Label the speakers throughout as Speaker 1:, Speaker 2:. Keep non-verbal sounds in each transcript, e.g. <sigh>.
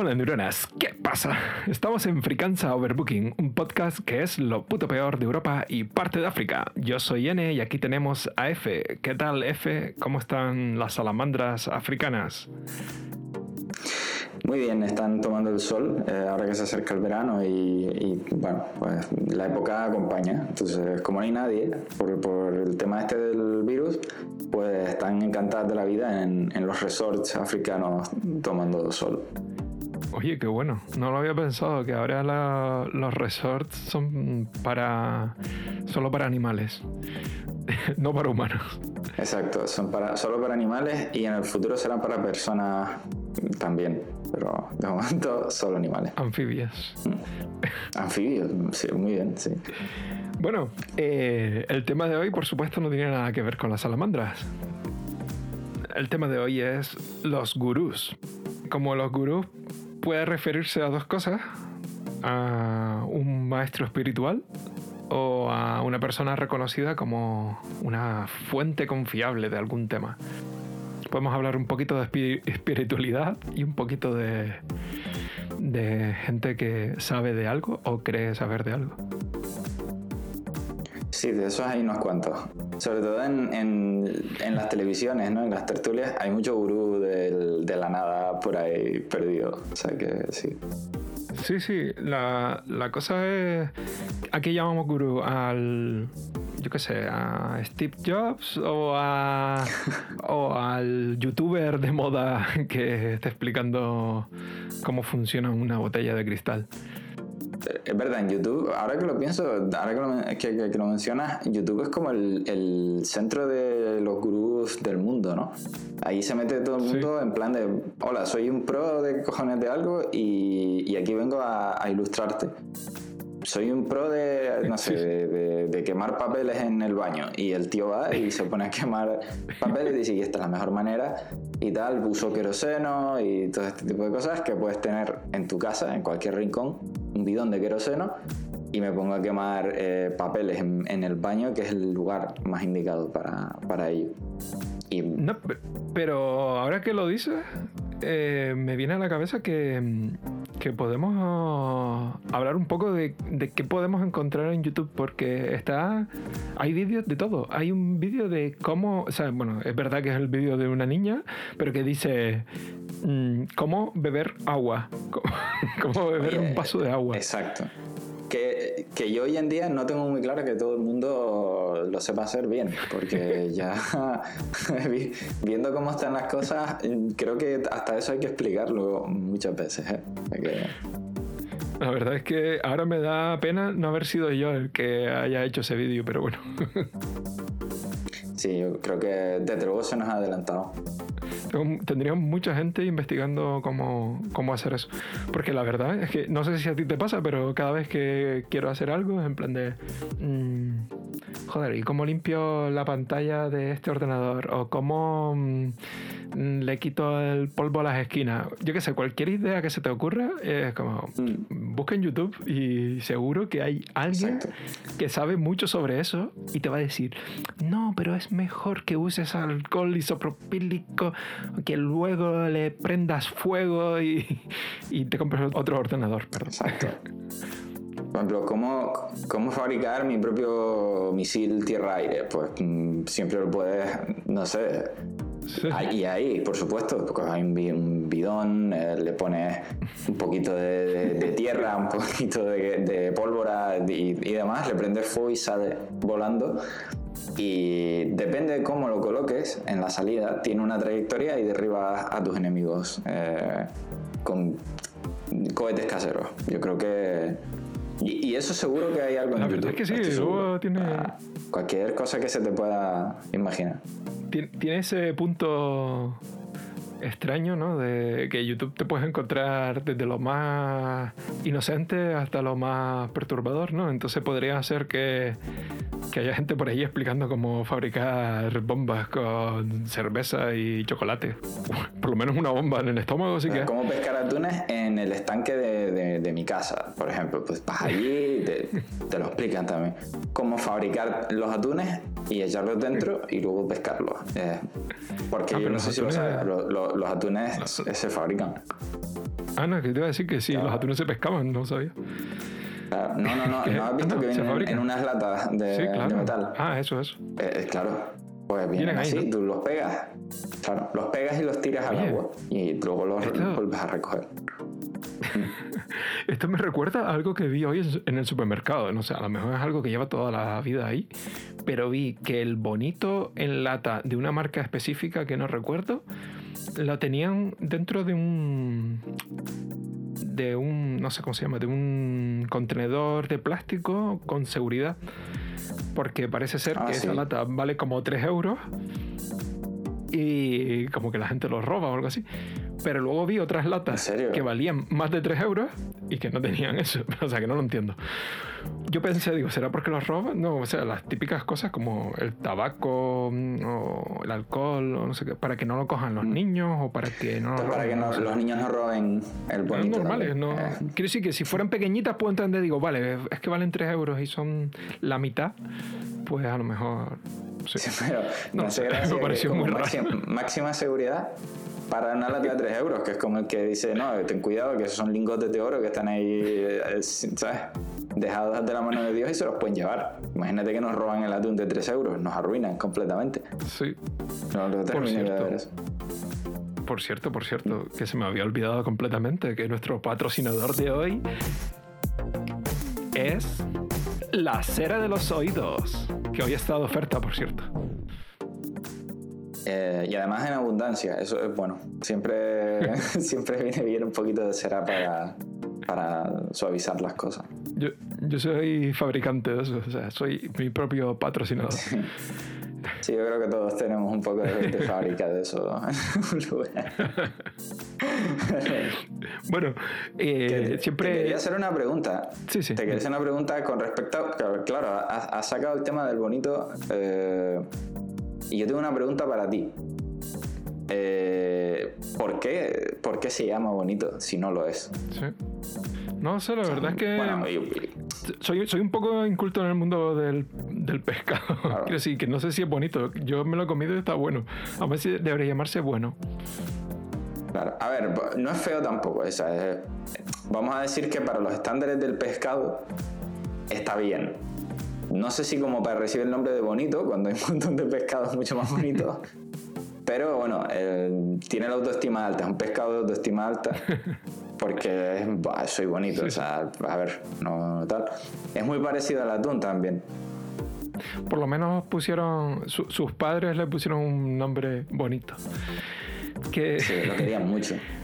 Speaker 1: Hola neuronas, ¿qué pasa? Estamos en Fricanza Overbooking, un podcast que es lo puto peor de Europa y parte de África. Yo soy N y aquí tenemos a F. ¿Qué tal F? ¿Cómo están las salamandras africanas?
Speaker 2: Muy bien, están tomando el sol eh, ahora que se acerca el verano y, bueno, pues la época acompaña. Entonces, como no hay nadie por, el tema este del virus, pues están encantadas de la vida en, en los resorts africanos tomando sol.
Speaker 1: Oye, qué bueno. No lo había pensado, que ahora los resorts son para solo para animales, <laughs> no para humanos.
Speaker 2: Exacto, son para, solo para animales y en el futuro serán para personas también, pero de momento <laughs> solo animales.
Speaker 1: Anfibios.
Speaker 2: Mm. Anfibios, sí, muy bien, sí.
Speaker 1: Bueno, eh, el tema de hoy, por supuesto, no tiene nada que ver con las salamandras. El tema de hoy es los gurús. Como los gurús puede referirse a dos cosas, a un maestro espiritual o a una persona reconocida como una fuente confiable de algún tema. Podemos hablar un poquito de espiritualidad y un poquito de, de gente que sabe de algo o cree saber de algo.
Speaker 2: Sí, de esos hay unos cuantos. Sobre todo en, en, las televisiones, ¿no? En las tertulias hay mucho gurú de, de la nada por ahí perdido. O sea que sí.
Speaker 1: Sí, sí. La, la cosa es... Aquí llamamos gurú al yo qué sé, a Steve Jobs o, a, <laughs> o al youtuber de moda que está explicando cómo funciona una botella de cristal
Speaker 2: es verdad, en YouTube, ahora que lo pienso, ahora que lo, que, que, lo mencionas, YouTube es como el, el, centro de los gurús del mundo, ¿no? Ahí se mete todo el mundo en plan de, hola, soy un pro de cojones de algo y, y aquí vengo a, a ilustrarte soy un pro de, no sé, de, de, quemar papeles en el baño. Y el tío va y se pone a quemar papeles y dice que esta es la mejor manera y tal, uso queroseno y todo este tipo de cosas que puedes tener en tu casa, en cualquier rincón, bidón de queroseno y me pongo a quemar eh, papeles en, el baño, que es el lugar más indicado para, para ello.
Speaker 1: Y... No, pero ahora que lo dices, eh, me viene a la cabeza que, que podemos hablar un poco de, de, qué podemos encontrar en YouTube, porque está. Hay vídeos de todo. Hay un vídeo de cómo. O sea, bueno, es verdad que es el vídeo de una niña, pero que dice mm, cómo beber agua. <laughs> Cómo, beber un vaso de agua.
Speaker 2: Exacto que, que, yo hoy en día no tengo muy claro que todo el mundo lo sepa hacer bien, porque <laughs> ya <laughs> viendo cómo están las cosas, creo que hasta eso hay que explicarlo muchas veces. ¿eh?
Speaker 1: La verdad es que ahora me da pena no haber sido yo el que haya hecho ese vídeo, pero bueno. <laughs>
Speaker 2: sí, yo creo que desde luego se nos ha adelantado
Speaker 1: tendríamos mucha gente investigando cómo, cómo, hacer eso. Porque la verdad es que no sé si a ti te pasa, pero cada vez que quiero hacer algo es en plan de... Mm, joder, ¿y cómo limpio la pantalla de este ordenador? O cómo... Mm, Mm, le quito el polvo a las esquinas. Yo qué sé, cualquier idea que se te ocurra es como, mm. busca en YouTube y seguro que hay alguien que sabe mucho sobre eso y te va a decir, no, pero es mejor que uses alcohol isopropílico, que luego le prendas fuego y, y te compres otro ordenador.
Speaker 2: Exacto. <laughs> Por ejemplo, ¿cómo, ¿cómo, fabricar mi propio misil tierra-aire? Pues mm, siempre lo puedes, no sé, y ahí, por supuesto, hay un bidón, eh, le pones un poquito de, tierra, un poquito de, pólvora y, demás, le prendes fuego y sale volando. Y depende de cómo lo coloques en la salida, tiene una trayectoria y derriba a tus enemigos eh, con cohetes caseros. Yo creo que. Y, eso seguro que hay algo en
Speaker 1: La verdad es que sí, tiene. Ah,
Speaker 2: cualquier cosa que se te pueda imaginar
Speaker 1: tiene ese punto extraño, ¿no? De que YouTube te puedes encontrar desde lo más inocente hasta lo más perturbador, ¿no? Entonces podría ser que, haya gente por ahí explicando cómo fabricar bombas con cerveza y chocolate. <laughs> Por lo menos una bomba en el estómago, sí que.
Speaker 2: Cómo pescar atunes en el estanque de, mi casa, por ejemplo. Pues vas allí y te, lo explican también. Cómo fabricar los atunes y echarlos dentro y luego pescarlos. Eh, porque ah, yo no sé si lo sabes, los, atunes se fabrican.
Speaker 1: Ah, no, que te iba a decir que sí, los atunes se pescaban, no sabía.
Speaker 2: Claro. No, no, no, <laughs> ¿no has visto
Speaker 1: Ah,
Speaker 2: que vienen en, unas latas de,
Speaker 1: Sí,
Speaker 2: de
Speaker 1: claro.
Speaker 2: metal?
Speaker 1: Ah, eso, eso.
Speaker 2: Eh, eh, claro, pues vienen,
Speaker 1: Vienen ahí,
Speaker 2: así,
Speaker 1: ¿no?
Speaker 2: tú los pegas. Claro, los pegas y los tiras al agua y luego los
Speaker 1: esto-
Speaker 2: vuelves a recoger. <laughs>
Speaker 1: Esto me recuerda a algo que vi hoy en- el supermercado. No sé, a lo mejor es algo que lleva toda la vida ahí. Pero vi que el bonito en lata de una marca específica que no recuerdo, lo tenían dentro de un. de un. no sé cómo se llama, de un contenedor de plástico con seguridad. Porque parece ser
Speaker 2: Ah,
Speaker 1: que esa lata vale como 3 euros. Y como que la gente lo roba o algo así. Pero luego vi otras latas que valían más de 3 euros y que no tenían eso. <laughs> O sea, que no lo entiendo. Yo pensé, digo, ¿será porque los roban? No, o sea, las típicas cosas como el tabaco mm, o el alcohol o no sé qué, para que no lo cojan los niños o para que no lo
Speaker 2: Entonces, para
Speaker 1: roben,
Speaker 2: que no- los niños no roben el bonito.
Speaker 1: normales,
Speaker 2: también.
Speaker 1: no.
Speaker 2: Eh,
Speaker 1: Quiero decir que si fueran pequeñitas puedo entender, digo, vale, es que valen 3 euros y son la mitad, pues a lo mejor. Sí.
Speaker 2: Sí, pero
Speaker 1: No
Speaker 2: me hace
Speaker 1: sé,
Speaker 2: gracia
Speaker 1: me
Speaker 2: que
Speaker 1: pareció muy raro.
Speaker 2: máxima, máxima seguridad para una lata de 3 euros, que es como el que dice, no, ten cuidado, que esos son lingotes de oro que están ahí, eh, ¿sabes? Dejados de la mano de Dios y se los pueden llevar. Imagínate que nos roban el atún de 3 euros, nos arruinan completamente.
Speaker 1: Sí.
Speaker 2: No de
Speaker 1: cierto.
Speaker 2: eso.
Speaker 1: Por cierto, por cierto, que se me había olvidado completamente que nuestro patrocinador de hoy es la cera de los oídos, que hoy está de oferta, por cierto.
Speaker 2: Eh, y además en abundancia, eso es bueno. Siempre, <laughs> <laughs> siempre viene bien un poquito de cera para, para suavizar las cosas.
Speaker 1: Yo, yo soy fabricante de eso, o sea, soy mi propio patrocinador.
Speaker 2: Sí, yo creo que todos tenemos un poco de, de fábrica de eso en <laughs> un lugar.
Speaker 1: Bueno, eh,
Speaker 2: Te- Te
Speaker 1: siempre...
Speaker 2: quería hacer una pregunta.
Speaker 1: Sí, sí.
Speaker 2: Te quería hacer una pregunta con respecto a. Claro, claro, has, has sacado el tema del bonito. eh, y yo tengo una pregunta para ti. Eh, ¿por, qué, ¿Por qué se llama bonito si no lo es?
Speaker 1: Sí. No sé, la verdad es que
Speaker 2: Bueno, y- y-
Speaker 1: soy, soy un poco inculto en el mundo del, del pescado. <laughs> Quiero decir, que no sé si es bonito. Yo me lo he comido y está bueno. A ver si debería llamarse bueno.
Speaker 2: claro. A ver, no es feo tampoco. o sea, es- vamos a decir que para los estándares del pescado está bien. No sé si como para recibir el nombre de bonito, cuando hay un montón de pescados mucho más bonitos. <laughs> Pero bueno, eh, tiene la autoestima alta, es un pescado de autoestima alta. Porque bah, soy bonito, o sea, a ver, no tal. Es muy parecido al atún también.
Speaker 1: Por lo menos pusieron. su- sus padres le pusieron un nombre bonito. Que,
Speaker 2: Sí, lo querían mucho. <laughs>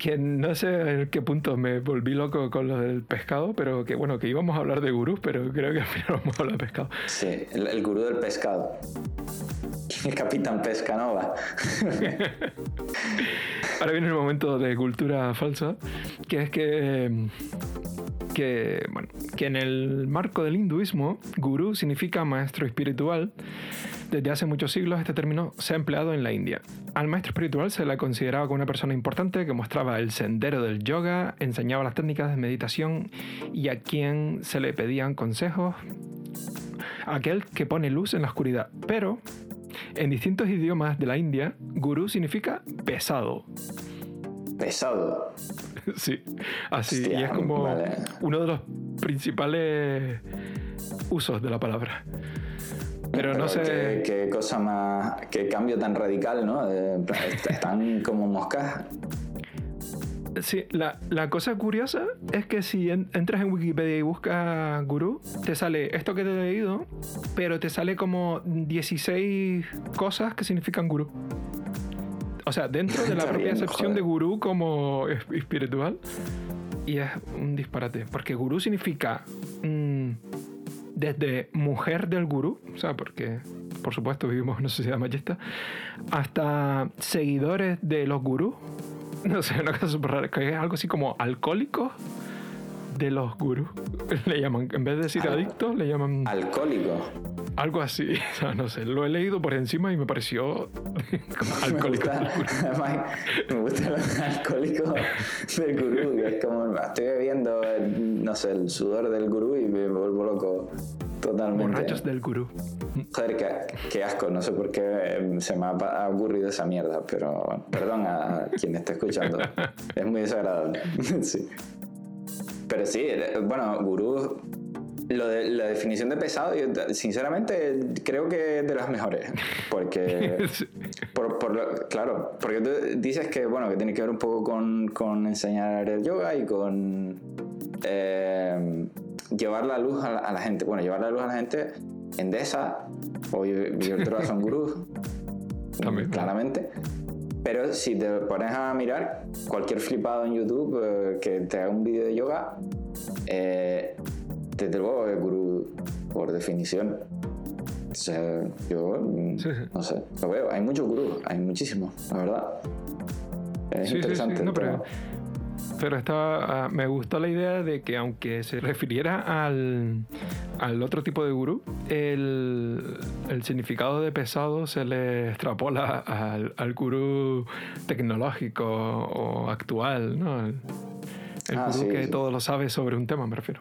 Speaker 1: que no sé en qué punto me volví loco con lo del pescado, pero que bueno, que íbamos a hablar de gurús, pero creo que <laughs> al final vamos a hablar de pescado.
Speaker 2: Sí, el, el gurú del pescado. <laughs> El capitán Pescanova. <laughs>
Speaker 1: Ahora viene el momento de cultura falsa, que es que, que, bueno, que en el marco del hinduismo, gurú significa maestro espiritual. Desde hace muchos siglos este término se ha empleado en la India. Al maestro espiritual se le consideraba como una persona importante que mostraba el sendero del yoga, enseñaba las técnicas de meditación y a quien se le pedían consejos, aquel que pone luz en la oscuridad. Pero en distintos idiomas de la India, gurú significa pesado.
Speaker 2: Pesado. <laughs>
Speaker 1: Sí, así.
Speaker 2: Hostia,
Speaker 1: y es como
Speaker 2: vale.
Speaker 1: uno de los principales usos de la palabra. Pero no sé.
Speaker 2: Qué, qué cosa más. Qué cambio tan radical, ¿no? Están como moscas.
Speaker 1: Sí, la, la cosa curiosa es que si en- entras en Wikipedia y buscas gurú, te sale esto que te he leído, pero te sale como 16 cosas que significan gurú. O sea, dentro de <laughs> la propia
Speaker 2: bien,
Speaker 1: acepción
Speaker 2: joder.
Speaker 1: de gurú como es- espiritual. Y es un disparate. Porque gurú significa desde mujer del gurú, o sea, porque por supuesto vivimos en una sociedad machista, hasta seguidores de los gurús. <laughs> No sé, una cosa súper rara, que es algo así como alcohólicos de los gurús. <laughs> Le llaman, en vez de decir
Speaker 2: Al-
Speaker 1: adictos, le llaman
Speaker 2: Alcohólico.
Speaker 1: algo así. <laughs> O sea, no sé, lo he leído por encima y me pareció <laughs> como
Speaker 2: Me
Speaker 1: alcohólico.
Speaker 2: gusta, además, me gusta los alcohólicos del gurú, que es como, estoy bebiendo, no sé, el sudor del gurú y me vuelvo loco. Totalmente.
Speaker 1: Borrachos del gurú.
Speaker 2: Joder, qué, qué asco. No sé por qué se me ha ocurrido esa mierda, pero perdón a quien esté escuchando. Es muy desagradable. sí. Pero sí, eh, bueno, gurú. Lo de, la definición de pesado, yo sinceramente creo que es de las mejores. Porque. <laughs>
Speaker 1: Sí.
Speaker 2: Por, claro, porque tú dices que, bueno, que tiene que ver un poco con, con enseñar el yoga y con eh, llevar la luz a la, a la gente. Bueno, llevar la luz a la gente, Endesa o Iberdrola son gurús, <laughs> claramente. Pero si te pones a mirar, cualquier flipado en YouTube eh, que te haga un vídeo de yoga, eh, desde luego es gurú por definición. O sea, yo no sé, lo veo. Hay muchos gurús, hay muchísimos, la verdad. Es
Speaker 1: Sí, sí, sí,
Speaker 2: interesante.
Speaker 1: no, pero. Pero estaba, ah, me gustó la idea de que aunque se refiriera al, al otro tipo de gurú, el, el significado de pesado se le extrapola al, al gurú tecnológico o actual, ¿no? El, el
Speaker 2: Ah,
Speaker 1: gurú
Speaker 2: sí,
Speaker 1: que
Speaker 2: sí.
Speaker 1: todo lo sabe sobre un tema, me refiero.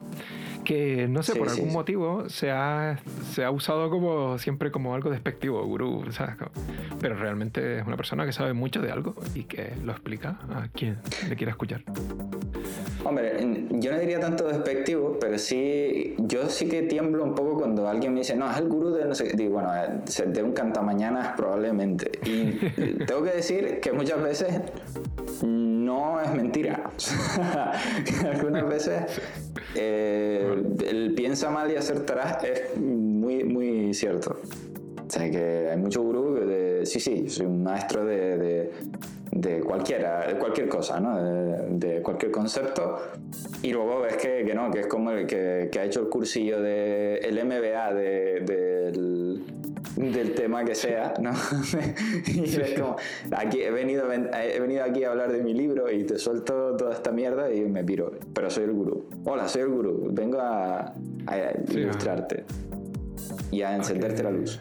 Speaker 1: Que no sé,
Speaker 2: Sí,
Speaker 1: por
Speaker 2: sí,
Speaker 1: algún
Speaker 2: sí.
Speaker 1: motivo se ha, se ha usado como siempre como algo despectivo, gurú, ¿sabes? Pero realmente es una persona que sabe mucho de algo y que lo explica a quien le quiera escuchar.
Speaker 2: Hombre, yo no diría tanto despectivo, pero sí, yo sí que tiemblo un poco cuando alguien me dice, no, es el gurú de no sé qué. Digo, bueno, eh, de un cantamañanas probablemente. Y <laughs> tengo que decir que muchas veces no es mentira. <laughs> Algunas veces eh, el piensa mal y acertarás es muy, muy cierto. O sea que hay mucho gurú que de, sí, sí, soy un maestro de, de, de cualquiera, de cualquier cosa, ¿no? De, cualquier concepto. Y luego ves que, que no, que es como el que, que ha hecho el cursillo de el MBA de, del, del tema que sea, ¿no? <laughs> y es como, aquí he venido, he venido aquí a hablar de mi libro y te suelto toda esta mierda y me piro. Pero soy el gurú. Hola, soy el gurú. Vengo a, a
Speaker 1: Sí,
Speaker 2: ilustrarte y a encenderte la luz.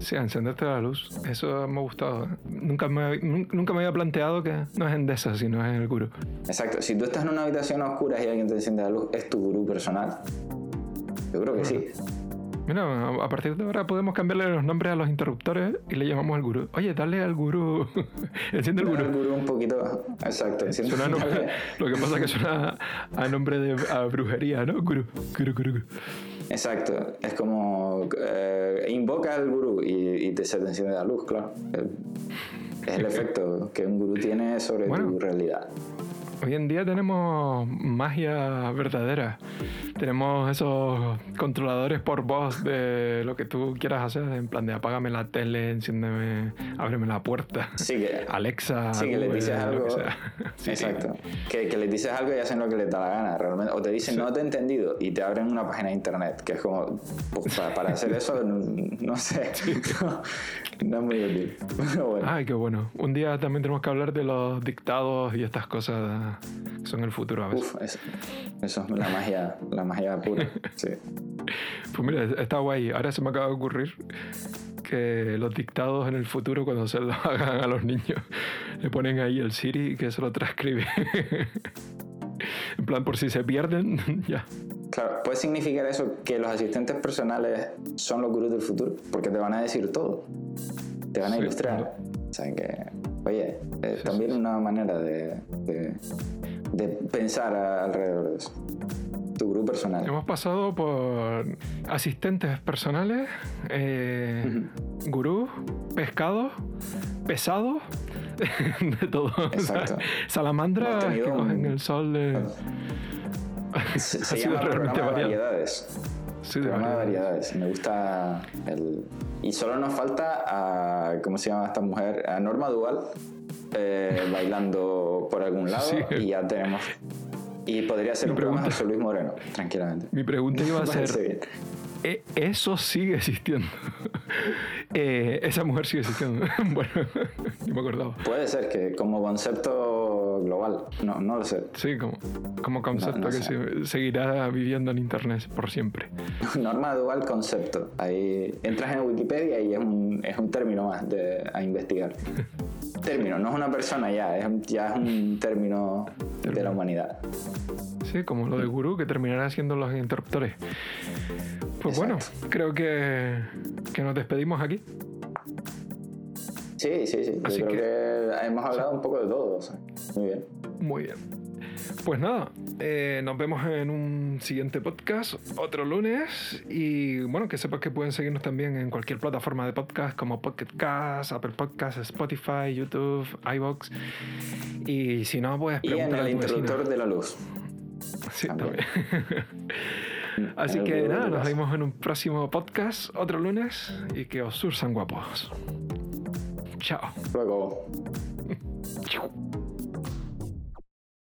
Speaker 1: Sí, a encenderte la luz. Eso me ha gustado. Nunca me, nun- nunca me había planteado que no es Endesa, sino es el gurú.
Speaker 2: Exacto. Si tú estás en una habitación a oscuras y alguien te enciende la luz, ¿es tu gurú personal? Yo creo que sí.
Speaker 1: Mira, a- partir de ahora podemos cambiarle los nombres a los interruptores y le llamamos al gurú. Oye, dale al gurú. <laughs> Enciende el
Speaker 2: Dale al
Speaker 1: gurú.
Speaker 2: gurú un poquito. Exacto. enciende-
Speaker 1: Suena nombre- <laughs> lo que pasa es que suena a nombre de a brujería, ¿no? Gurú, gurú, gurú. gurú.
Speaker 2: Exacto. Es como eh, invoca al gurú y, y te, se te enciende la luz, claro. Eh, Es el efecto que un gurú tiene sobre
Speaker 1: Bueno.
Speaker 2: tu realidad.
Speaker 1: Hoy en día tenemos magia verdadera. Tenemos esos controladores por voz de lo que tú quieras hacer, en plan de apágame la tele, enciéndeme, ábreme la puerta.
Speaker 2: Sí, que,
Speaker 1: Alexa,
Speaker 2: sí, que le
Speaker 1: Google,
Speaker 2: dices algo.
Speaker 1: que. <laughs> Sí,
Speaker 2: exacto. Que, que les dices algo y hacen lo que les da la gana, realmente. O te dicen, no te he entendido, y te abren una página de internet, que es como, pues, para, para hacer eso, no, <laughs> no sé. No, <laughs> no es muy útil. Pero bueno.
Speaker 1: Ay, qué bueno. Un día también tenemos que hablar de los dictados y estas cosas que son el futuro a veces.
Speaker 2: Uf, eso, eso es la magia, la magia pura. <laughs> Sí.
Speaker 1: Pues mira, está guay. Ahora se me acaba de ocurrir que los dictados en el futuro, cuando se los <laughs> hagan a los niños, le ponen ahí el Siri que se lo transcribe. <laughs> en plan, por si se pierden, ya.
Speaker 2: Claro, puede significar eso que los asistentes personales son los gurús del futuro, porque te van a decir todo. Te van a
Speaker 1: Sí,
Speaker 2: ilustrar.
Speaker 1: claro.
Speaker 2: O sea que, oye, es también una manera de, de, de pensar alrededor de eso. Tu gurú personal.
Speaker 1: Hemos pasado por asistentes personales, eh, gurús, pescados, pesados, <laughs> de todo. O sea,
Speaker 2: Exacto.
Speaker 1: salamandras que cogen el sol de... <laughs>
Speaker 2: Se,
Speaker 1: Ha
Speaker 2: se
Speaker 1: sido
Speaker 2: llama
Speaker 1: realmente variado.
Speaker 2: variedades.
Speaker 1: Sí, de variedades.
Speaker 2: variedades. Me gusta el... Y solo nos falta a... ¿Cómo se llama esta mujer? A Norma Dual eh, bailando por algún <laughs> lado
Speaker 1: Sí.
Speaker 2: y ya tenemos... Y podría ser
Speaker 1: Mi
Speaker 2: un programa de
Speaker 1: pregunta-
Speaker 2: José Luis Moreno, tranquilamente.
Speaker 1: Mi pregunta iba a <laughs> ser. ¿e- ¿eso sigue existiendo? <laughs> Eh, esa mujer sigue existiendo. <laughs> bueno, no me acordaba.
Speaker 2: Puede ser que como concepto global, no, no lo sé.
Speaker 1: Sí, como, como concepto
Speaker 2: No, no
Speaker 1: que se- seguirá viviendo en Internet por siempre.
Speaker 2: Norma dual concepto. Ahí entras en Wikipedia y es un, es un término más de, a investigar. Término, no es una persona ya, es, ya es un término de la humanidad.
Speaker 1: Sí, como lo de gurú que terminará siendo los interruptores. Pues bueno, creo que, que nos despedimos aquí.
Speaker 2: Sí, sí, sí. Yo creo que... hemos hablado un poco de todo. Muy bien.
Speaker 1: Muy bien. Pues nada, eh, nos vemos en un siguiente podcast, otro lunes. Y bueno, que sepas que pueden seguirnos también en cualquier plataforma de podcast como Pocket Cast, Apple Podcasts, Spotify, YouTube, iBox. Y si no, pues
Speaker 2: Y en el interruptor de la luz.
Speaker 1: Sí, también. <laughs> Así que nada, nos vemos en un próximo podcast, otro lunes, y que os sursan guapos. Chao.
Speaker 2: Luego. <laughs>
Speaker 1: Chao.